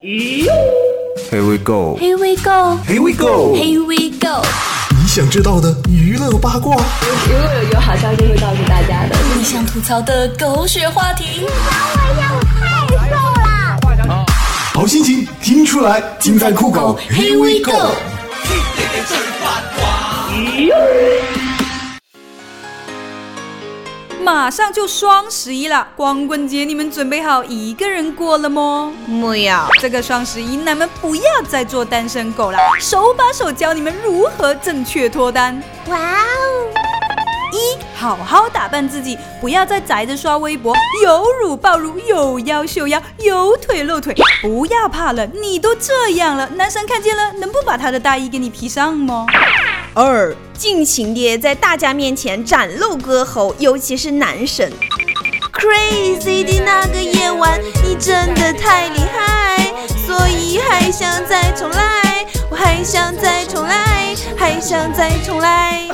Here we go. Here we go. Here we go. Here we go. 你想知道的娱乐八卦，如果有有好消息会告诉大家的。你想吐槽的狗血话题，你管我呀，我太瘦了好心情听出来，尽在酷狗。Here we go。马上就双十一了，光棍节你们准备好一个人过了吗？没有，这个双十一，男们不要再做单身狗了，手把手教你们如何正确脱单。哇哦！一，好好打扮自己，不要再宅着刷微博，有乳抱乳，有腰秀腰，有腿露腿，不要怕冷，你都这样了，男神看见了能不把他的大衣给你披上吗？二，尽情的在大家面前展露歌喉，尤其是男神。Crazy 的那个夜晚，你真的太厉害，所以还想再重来，我还想再重来，还想再重来。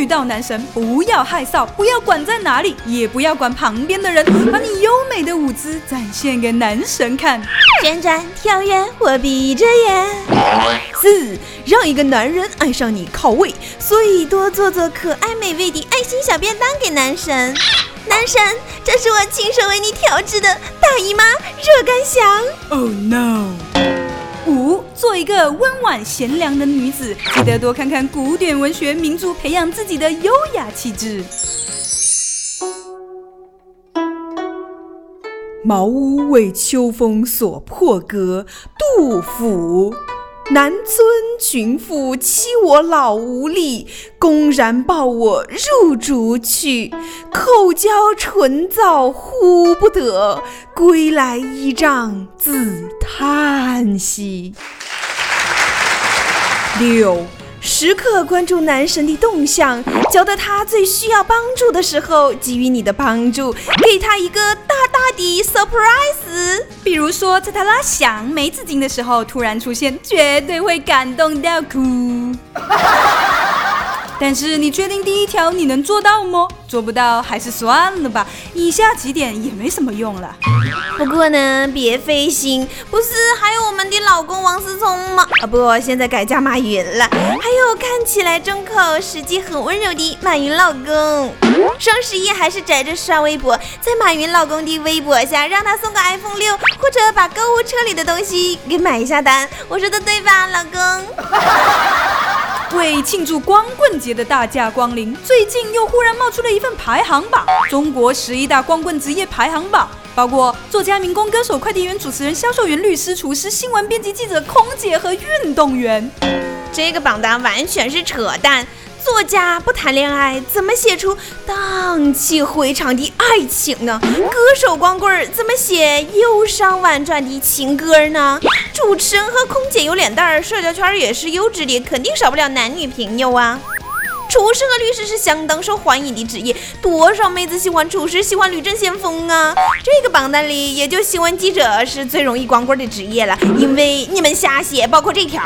三，遇到男神不要害臊，不要管在哪里，也不要管旁边的人，把你优美的舞姿展现给男神看。旋转跳跃，我闭着眼。四，让一个男人爱上你靠位，所以多做做可爱美味的爱心小便当给男神。男神，这是我亲手为你调制的大姨妈热干香。Oh no！做一个温婉贤良的女子，记得多看看古典文学名著，培养自己的优雅气质。茅屋为秋风所破歌，杜甫。南村群妇欺我老无力，公然抱我入竹去。口交唇燥呼不得，归来依仗自叹息。六，时刻关注男神的动向，觉得他最需要帮助的时候给予你的帮助，给他一个大的 surprise。比如说，在他拉响梅子精的时候突然出现，绝对会感动到哭。但是你确定第一条你能做到吗？做不到还是算了吧，以下几点也没什么用了。不过呢，别费心，不是还有我们的老公王思聪吗？啊不，现在改嫁马云了。还有看起来重口，实际很温柔的马云老公。双十一还是宅着刷微博，在马云老公的微博下让他送个 iPhone 六，或者把购物车里的东西给买一下单。我说的对吧，老公？为庆祝光棍节的大驾光临，最近又忽然冒出了一份排行榜——中国十一大光棍职业排行榜，包括作家、民工、歌手、快递员、主持人、销售员、律师、厨师、新闻编辑、记者、空姐和运动员。这个榜单完全是扯淡。作家不谈恋爱，怎么写出荡气回肠的爱情呢？歌手光棍儿怎么写忧伤婉转的情歌呢？主持人和空姐有脸蛋儿，社交圈也是优质的，肯定少不了男女朋友啊。厨师和律师是相当受欢迎的职业，多少妹子喜欢厨师，喜欢吕振先锋啊！这个榜单里也就新闻记者是最容易光棍的职业了，因为你们瞎写，包括这条。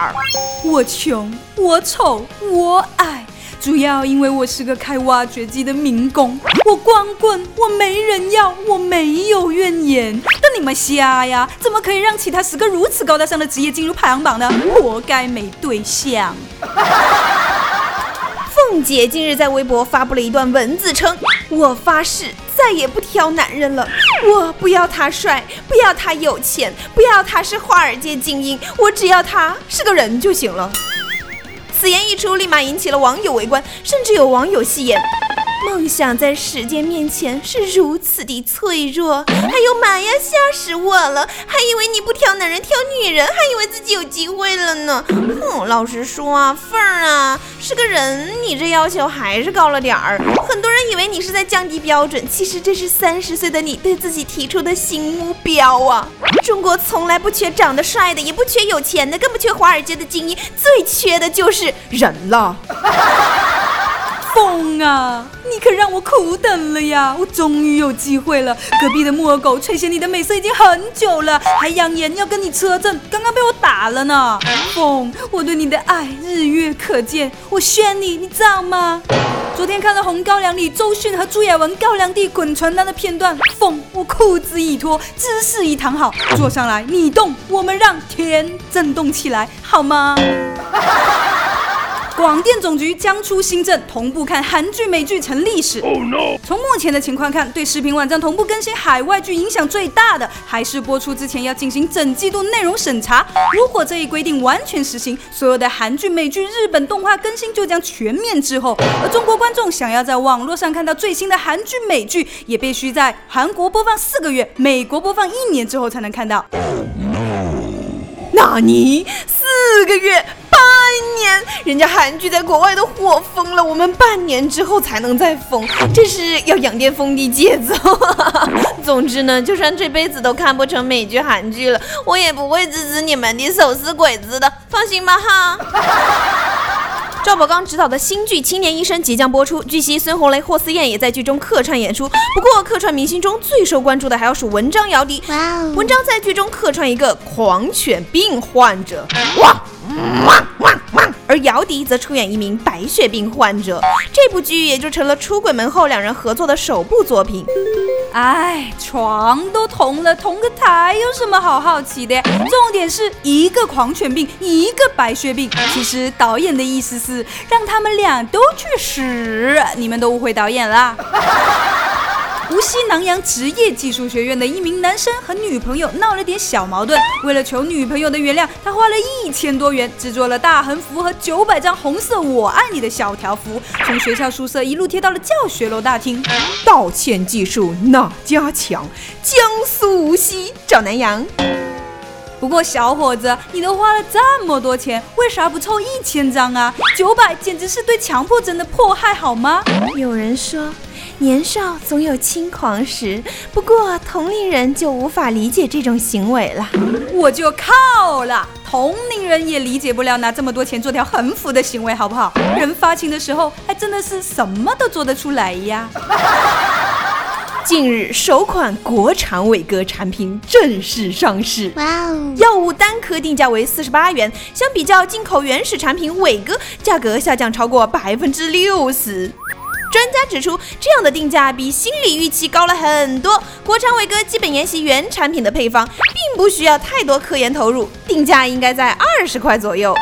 我穷，我丑，我矮。主要因为我是个开挖掘机的民工，我光棍，我没人要，我没有怨言。但你们瞎呀？怎么可以让其他十个如此高大上的职业进入排行榜呢？活该没对象。凤姐近日在微博发布了一段文字，称：“我发誓再也不挑男人了，我不要他帅，不要他有钱，不要他是华尔街精英，我只要他是个人就行了。”此言一出，立马引起了网友围观，甚至有网友戏言：“梦想在时间面前是如此的脆弱。”哎呦妈呀，吓死我了！还以为你不挑男人挑女人，还以为自己有机会了呢。哼，老实说啊，凤儿啊，是个人，你这要求还是高了点儿。很多人以为你是在降低标准，其实这是三十岁的你对自己提出的新目标啊！中国从来不缺长得帅的，也不缺有钱的，更不缺华尔街的精英，最缺的就是人了。疯啊！你可让我苦等了呀！我终于有机会了。隔壁的木耳狗垂涎你的美色已经很久了，还扬言要跟你车震，刚刚被我打了呢。风，我对你的爱日月可见，我炫你，你知道吗？昨天看了《红高粱》里周迅和朱亚文高粱地滚床单的片段，风，我裤子一脱，姿势一躺好，坐上来，你动，我们让天震动起来，好吗？广电总局将出新政，同步看韩剧、美剧成历史。从目前的情况看，对视频网站同步更新海外剧影响最大的，还是播出之前要进行整季度内容审查。如果这一规定完全实行，所有的韩剧、美剧、日本动画更新就将全面滞后。而中国观众想要在网络上看到最新的韩剧、美剧，也必须在韩国播放四个月，美国播放一年之后才能看到。那你四个月？半年，人家韩剧在国外都火疯了，我们半年之后才能再疯，这是要养巅峰的节奏。总之呢，就算这辈子都看不成美剧韩剧了，我也不会支持你们的手撕鬼子的，放心吧哈。赵宝刚执导的新剧《青年医生》即将播出，据悉孙红雷、霍思燕也在剧中客串演出。不过，客串明星中最受关注的还要数文章、姚笛。哇哦文章在剧中客串一个狂犬病患者。哇！汪汪汪！而姚笛则出演一名白血病患者，这部剧也就成了出轨门后两人合作的首部作品。哎，床都同了，同个台有什么好好奇的？重点是一个狂犬病，一个白血病。其实导演的意思是让他们俩都去死，你们都误会导演了。无锡南阳职业技术学院的一名男生和女朋友闹了点小矛盾，为了求女朋友的原谅，他花了一千多元制作了大横幅和九百张红色“我爱你”的小条幅，从学校宿舍一路贴到了教学楼大厅。道歉技术哪家强？江苏无锡找南阳。不过小伙子，你都花了这么多钱，为啥不凑一千张啊？九百简直是对强迫症的迫害，好吗？有人说。年少总有轻狂时，不过同龄人就无法理解这种行为了。我就靠了，同龄人也理解不了拿这么多钱做条横幅的行为，好不好？人发情的时候还真的是什么都做得出来呀。近日，首款国产伟哥产品正式上市。哇哦！药物单颗定价为四十八元，相比较进口原始产品伟哥，价格下降超过百分之六十。专家指出，这样的定价比心理预期高了很多。国产伟哥基本沿袭原产品的配方，并不需要太多科研投入，定价应该在二十块左右。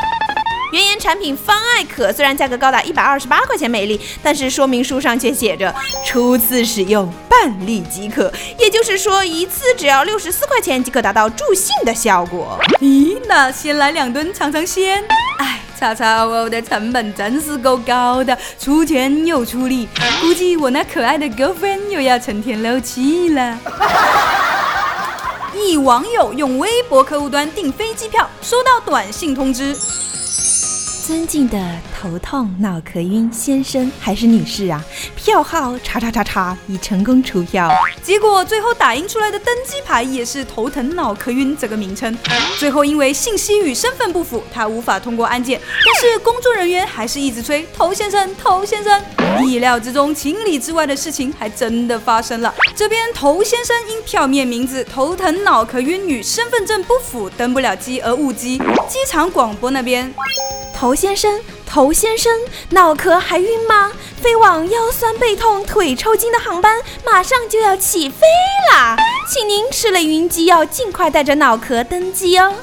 原研产品方艾可虽然价格高达一百二十八块钱每粒，但是说明书上却写着初次使用半粒即可，也就是说一次只要六十四块钱即可达到助兴的效果。咦，那先来两吨尝尝鲜。哎。叉叉 O O 的成本真是够高的，出钱又出力，估计我那可爱的 girlfriend 又要成天漏气了。一网友用微博客户端订飞机票，收到短信通知。尊敬的头痛脑壳晕先生还是女士啊？票号叉叉叉叉已成功出票。结果最后打印出来的登机牌也是头疼脑壳晕这个名称。最后因为信息与身份不符，他无法通过安检。但是工作人员还是一直催头先生，头先生。意料之中、情理之外的事情还真的发生了。这边头先生因票面名字头疼脑壳晕与身份证不符登不了机而误机。机场广播那边。头先生，头先生，脑壳还晕吗？飞往腰酸背痛、腿抽筋的航班马上就要起飞啦，请您吃了晕机药，尽快带着脑壳登机哦。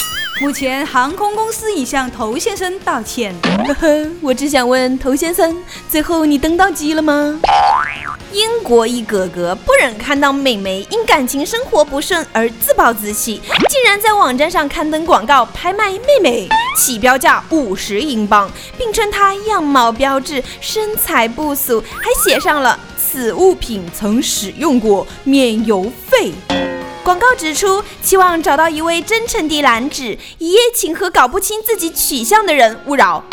目前航空公司已向头先生道歉。呵呵，我只想问头先生，最后你登到机了吗？英国一哥哥不忍看到美眉因感情生活不顺而自暴自弃，竟然在网站上刊登广告拍卖妹妹，起标价五十英镑，并称她样貌标致、身材不俗，还写上了此物品曾使用过，免邮费。广告指出，期望找到一位真诚的男子，一夜情和搞不清自己取向的人勿扰。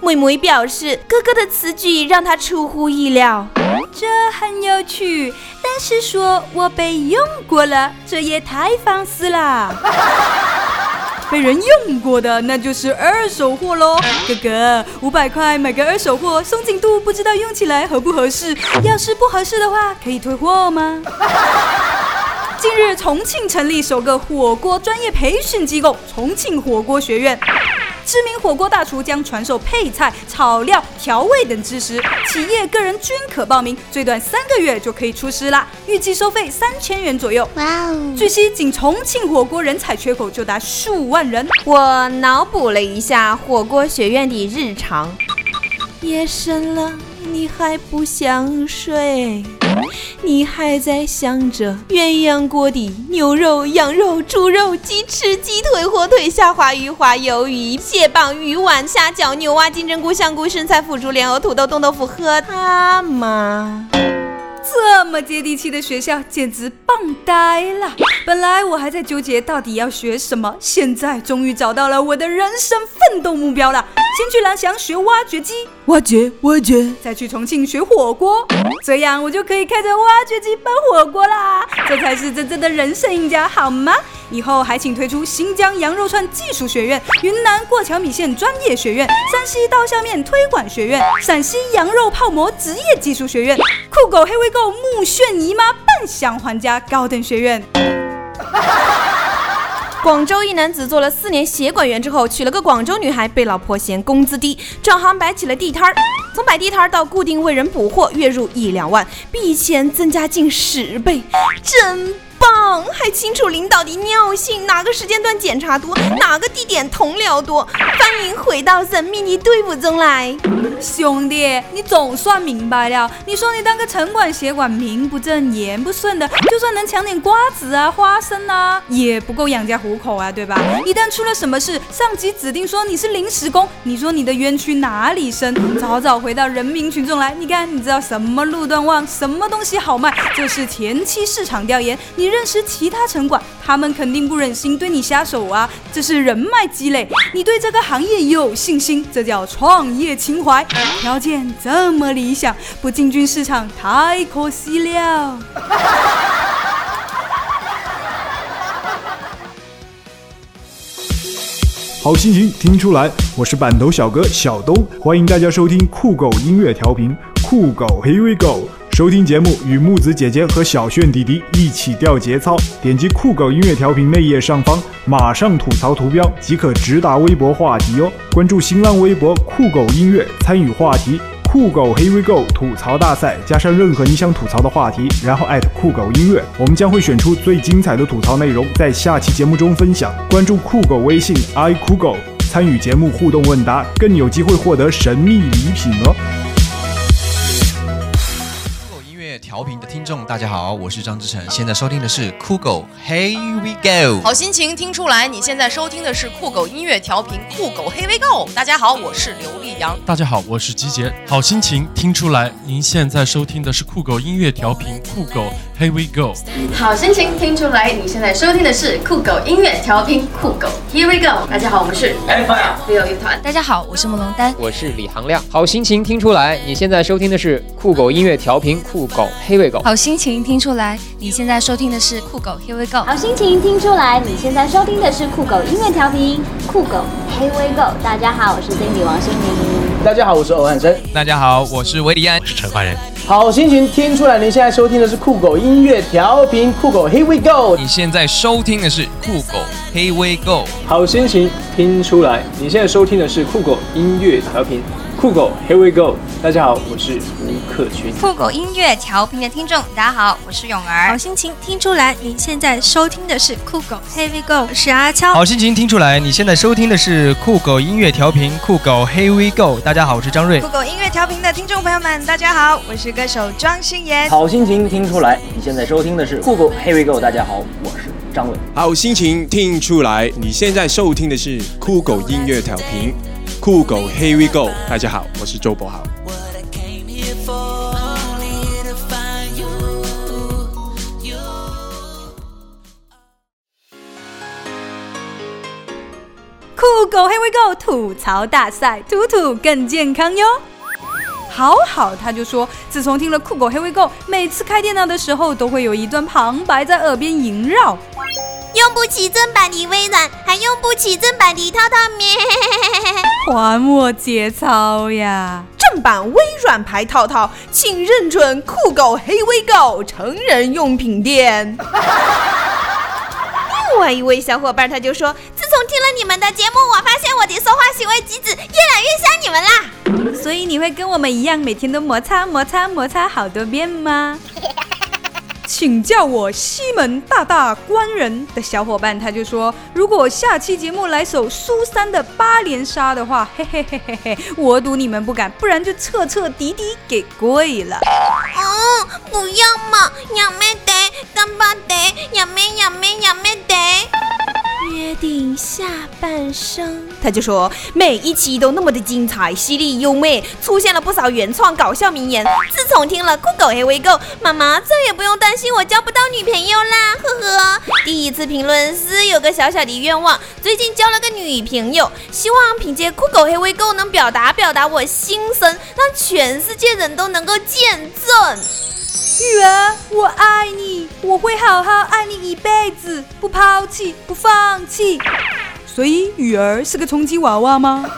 妹妹表示，哥哥的此举让她出乎意料。这很有趣，但是说我被用过了，这也太放肆了。被人用过的那就是二手货喽。哥哥，五百块买个二手货，松紧度不知道用起来合不合适？要是不合适的话，可以退货吗？近日，重庆成立首个火锅专业培训机构——重庆火锅学院。知名火锅大厨将传授配菜、炒料、调味等知识，企业个人均可报名，最短三个月就可以出师啦。预计收费三千元左右。哇哦！据悉，仅重庆火锅人才缺口就达数万人。我脑补了一下火锅学院的日常：夜深了，你还不想睡？你还在想着鸳鸯锅底牛肉、羊肉、猪肉、鸡翅、鸡腿、火腿、虾滑、鱼滑、鱿鱼、蟹棒、鱼丸、虾饺、牛蛙、金针菇、香菇、生菜、腐竹、莲藕、土豆、冻豆腐喝它吗？这么接地气的学校，简直棒呆了！本来我还在纠结到底要学什么，现在终于找到了我的人生奋斗目标了。先去蓝翔学挖掘机，挖掘挖掘，再去重庆学火锅，这样我就可以开着挖掘机搬火锅啦！这才是真正的人生赢家，好吗？以后还请推出新疆羊肉串技术学院、云南过桥米线专业学院、山西刀削面推广学院、陕西羊肉泡馍职业技术学院、酷狗黑微购目眩姨妈半享还家高等学院。广州一男子做了四年协管员之后，娶了个广州女孩，被老婆嫌工资低，转行摆起了地摊儿。从摆地摊儿到固定为人补货，月入一两万，比以前增加近十倍，真。棒，还清楚领导的尿性，哪个时间段检查多，哪个地点同僚多，欢迎回到神秘的队伍中来。兄弟，你总算明白了。你说你当个城管协管，名不正言不顺的，就算能抢点瓜子啊、花生啊，也不够养家糊口啊，对吧？一旦出了什么事，上级指定说你是临时工，你说你的冤屈哪里伸？早早回到人民群众来，你看，你知道什么路段旺，什么东西好卖？这是前期市场调研，你。认识其他城管，他们肯定不忍心对你下手啊！这是人脉积累，你对这个行业有信心，这叫创业情怀。条件这么理想，不进军市场太可惜了。好心情听出来，我是板头小哥小东，欢迎大家收听酷狗音乐调频，酷狗 Here we go。收听节目，与木子姐姐和小炫弟弟一起调节操。点击酷狗音乐调频内页上方，马上吐槽图标即可直达微博话题哟。关注新浪微博酷狗音乐，参与话题酷狗 Here we go 吐槽大赛，加上任何你想吐槽的话题，然后艾特酷狗音乐，我们将会选出最精彩的吐槽内容，在下期节目中分享。关注酷狗微信 i 酷狗，参与节目互动问答，更有机会获得神秘礼品哦。调频的听众，大家好，我是张志成，现在收听的是酷狗，Here we go，好心情听出来，你现在收听的是酷狗音乐调频，酷狗，Here we go，大家好，我是刘力扬，大家好，我是吉杰，好心情听出来，您现在收听的是酷狗音乐调频，酷狗，Here we go，好心情听出来，你现在收听的是酷狗音乐调频，酷狗，Here we go，大家好，我们是 Fire 乐团，大家好，我是慕龙丹，我是李航亮，好心情听出来，你现在收听的是酷狗音乐调频，酷狗。黑尾狗，好心情听出来，你现在收听的是酷狗 Here We Go。好心情听出来，你现在收听的是酷狗音乐调频，酷狗 Here We Go。大家好，我是 Cindy 王心凌。大家好，我是欧汉生。大家好，我是维迪安，我是陈焕仁。好心情听出来，你现在收听的是酷狗音乐调频，酷狗 Here We Go。你现在收听的是酷狗 Here We Go。好心情听出来，你现在收听的是酷狗音乐调频。酷狗，Here we go！大家好，我是吴克群。酷狗音乐调频的听众，大家好，我是勇儿。好心情听出来，您现在收听的是酷狗，Here we go！我是阿悄。好心情听出来，你现在收听的是酷狗音乐调频，酷狗，Here we go！大家好，我是张瑞。酷狗音乐调频的听众朋友们，大家好，我是歌手庄心妍。好心情听出来，你现在收听的是酷狗，Here we go！大家好，我是张伟。好心情听出来，你现在收听的是酷狗音乐调频。酷狗，Here we go！大家好，我是周博豪。酷狗，Here we go！吐槽大赛，吐吐更健康哟。好好，他就说，自从听了酷狗，Here we go！每次开电脑的时候，都会有一段旁白在耳边萦绕。用不起正版的微软，还用不起正版的套套棉。还我 节操呀！正版微软牌套套，请认准酷狗黑微购成人用品店。另外一位小伙伴他就说：“自从听了你们的节目，我发现我的说话行为举止越来越像你们啦。所以你会跟我们一样，每天都摩擦摩擦摩擦好多遍吗？” 请叫我西门大大官人的小伙伴，他就说：“如果下期节目来首苏三的八连杀的话，嘿嘿嘿嘿嘿，我赌你们不敢，不然就彻彻底底给跪了。”哦，不要嘛，杨妹得，干巴得，杨妹杨妹杨妹得。约定下半生，他就说每一期都那么的精彩、犀利、优美，出现了不少原创搞笑名言。自从听了酷狗黑微购，妈妈再也不用担心我交不到女朋友啦，呵呵。第一次评论是有个小小的愿望，最近交了个女朋友，希望凭借酷狗黑微购能表达表达我心声，让全世界人都能够见证。雨儿，我爱你，我会好好爱你一辈子，不抛弃，不放弃。所以雨儿是个充气娃娃吗？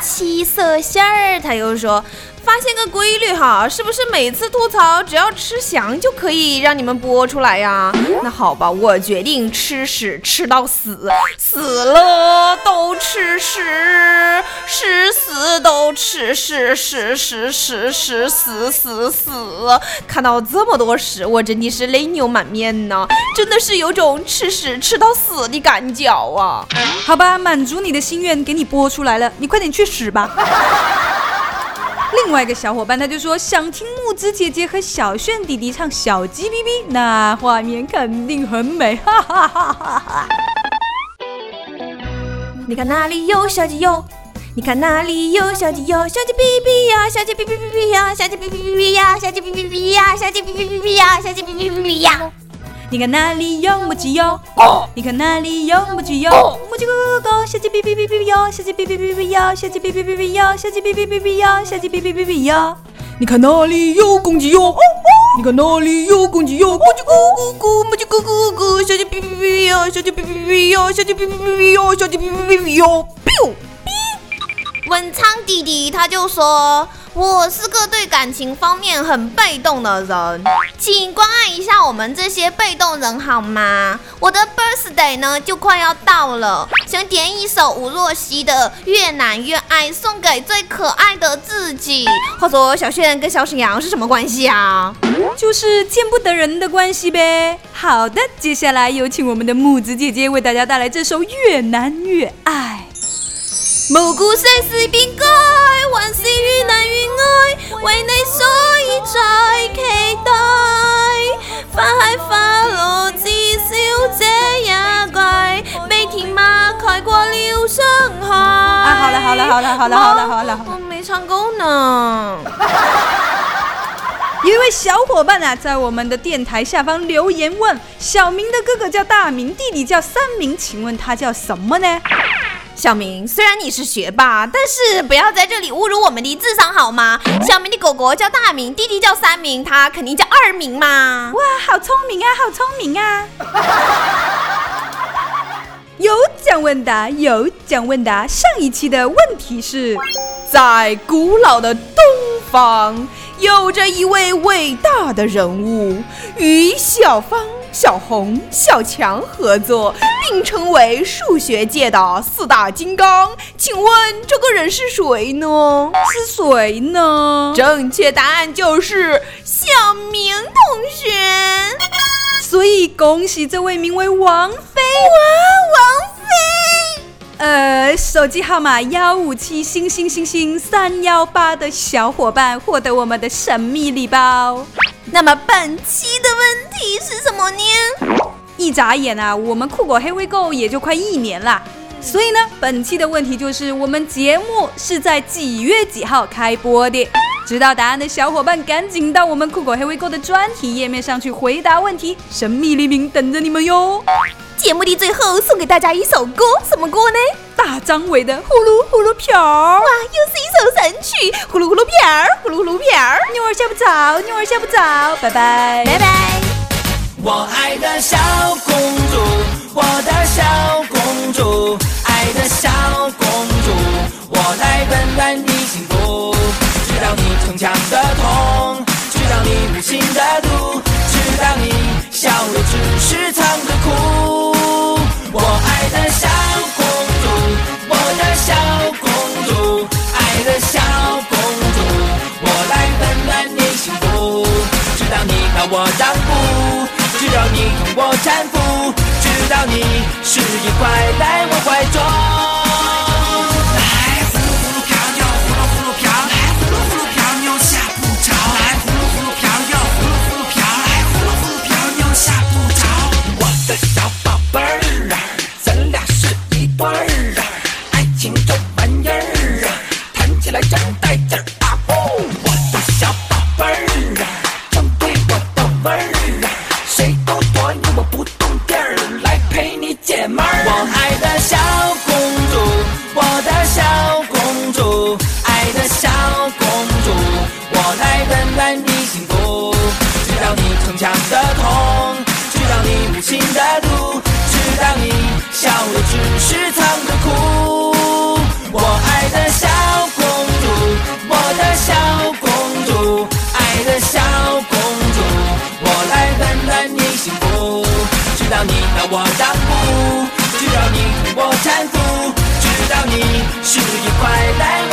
七色馅儿，他又说。发现个规律哈，是不是每次吐槽只要吃翔就可以让你们播出来呀？那好吧，我决定吃屎吃到死，死了都吃屎，屎死都吃屎，屎屎屎屎死死死！看到这么多屎，我真的是泪流满面呐，真的是有种吃屎吃到死的感觉啊！好吧，满足你的心愿，给你播出来了，你快点去屎吧。另外一个小伙伴他就说想听木子姐姐和小炫弟弟唱小鸡哔哔，那画面肯定很美，哈哈哈哈哈！你看哪里有小鸡哟？你看哪里有小鸡哟？小鸡哔哔呀，小鸡哔哔哔哔呀，小鸡哔哔哔哔呀，小鸡哔哔哔呀，小鸡哔哔哔哔呀，小鸡哔哔哔哔呀。你看哪里有母鸡哟？你看哪里有母鸡哟？母鸡咕咕咕，小鸡哔哔哔哔哟，小鸡哔哔哔哔哟，小鸡哔哔哔哔哟，小鸡哔哔哔哔哟，小鸡哔哔哔哔哟。你看哪里有公鸡哟？你看哪里有公鸡哟？母鸡咕咕咕，母鸡咕咕咕，小鸡哔哔哔哟，小鸡哔哔哔哟，小鸡哔哔哔哔哟，小鸡哔哔哔哔哟。biu 文昌弟弟他就说。我是个对感情方面很被动的人，请关爱一下我们这些被动人好吗？我的 birthday 呢就快要到了，想点一首吴若希的《越难越爱》，送给最可爱的自己。话说小炫跟小沈阳是什么关系啊？就是见不得人的关系呗。好的，接下来有请我们的木子姐姐为大家带来这首《越难越爱》。暮鼓谁是边改，还是越难越爱？为你所以在期待。花开花落，至少这一季，被甜蜜盖过了伤害。啊，好了好了好了好了好了好了，我没唱够呢。有一位小伙伴啊，在我们的电台下方留言问：小明的哥哥叫大明，弟弟叫三明，请问他叫什么呢？小明，虽然你是学霸，但是不要在这里侮辱我们的智商好吗？小明的狗狗叫大明，弟弟叫三明，他肯定叫二明嘛！哇，好聪明啊，好聪明啊！有奖问答，有奖问答。上一期的问题是，在古老的东方，有着一位伟大的人物，与小芳。小红、小强合作，并成为数学界的四大金刚。请问这个人是谁呢？是谁呢？正确答案就是小明同学。所以恭喜这位名为王菲哇，王菲，呃，手机号码幺五七星星星星三幺八的小伙伴获得我们的神秘礼包。那么本期的问题是什么呢？一眨眼啊，我们酷狗黑微购也就快一年了。所以呢，本期的问题就是我们节目是在几月几号开播的？知道答案的小伙伴赶紧到我们酷狗黑微购的专题页面上去回答问题，神秘黎明等着你们哟。节目的最后送给大家一首歌，什么歌呢？大张伟的《呼噜呼噜瓢》哇，又是一首神曲，呼噜呼噜瓢，呼噜呼噜瓢。妞儿笑不着，妞儿笑不着，拜拜，拜拜。我爱的小公主，我的小公主，爱的小公主，我来温暖你幸福，知道你逞强的痛，知道你无情的毒，知道你笑的只是藏着知道你是一块来我怀中。来呼噜呼噜飘，又呼噜呼噜飘，来呼噜呼噜飘，又吓不着。来呼噜呼噜飘，又呼噜呼噜飘，来呼噜呼噜飘，又吓不着。我的小宝贝儿啊，咱俩是一对儿啊，爱情这玩意儿啊，谈起来真带劲儿啊！我的小宝贝儿啊，正对我的味儿。谁知道你是一块来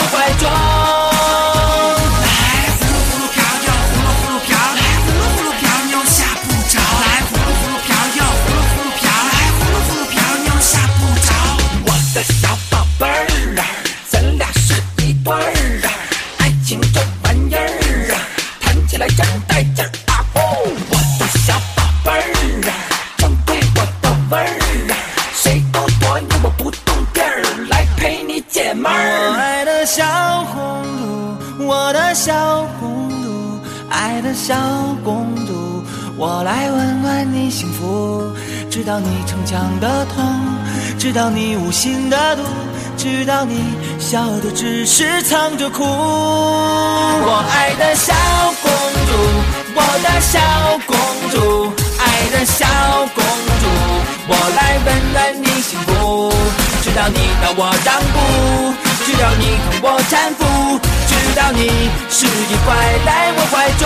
知道你逞强的痛，知道你无心的毒，知道你笑的只是藏着哭。我爱的小公主，我的小公主，爱的小公主，我来温暖你幸福。知道你拿我让步，知道你同我搀扶，知道你是一块来我怀中。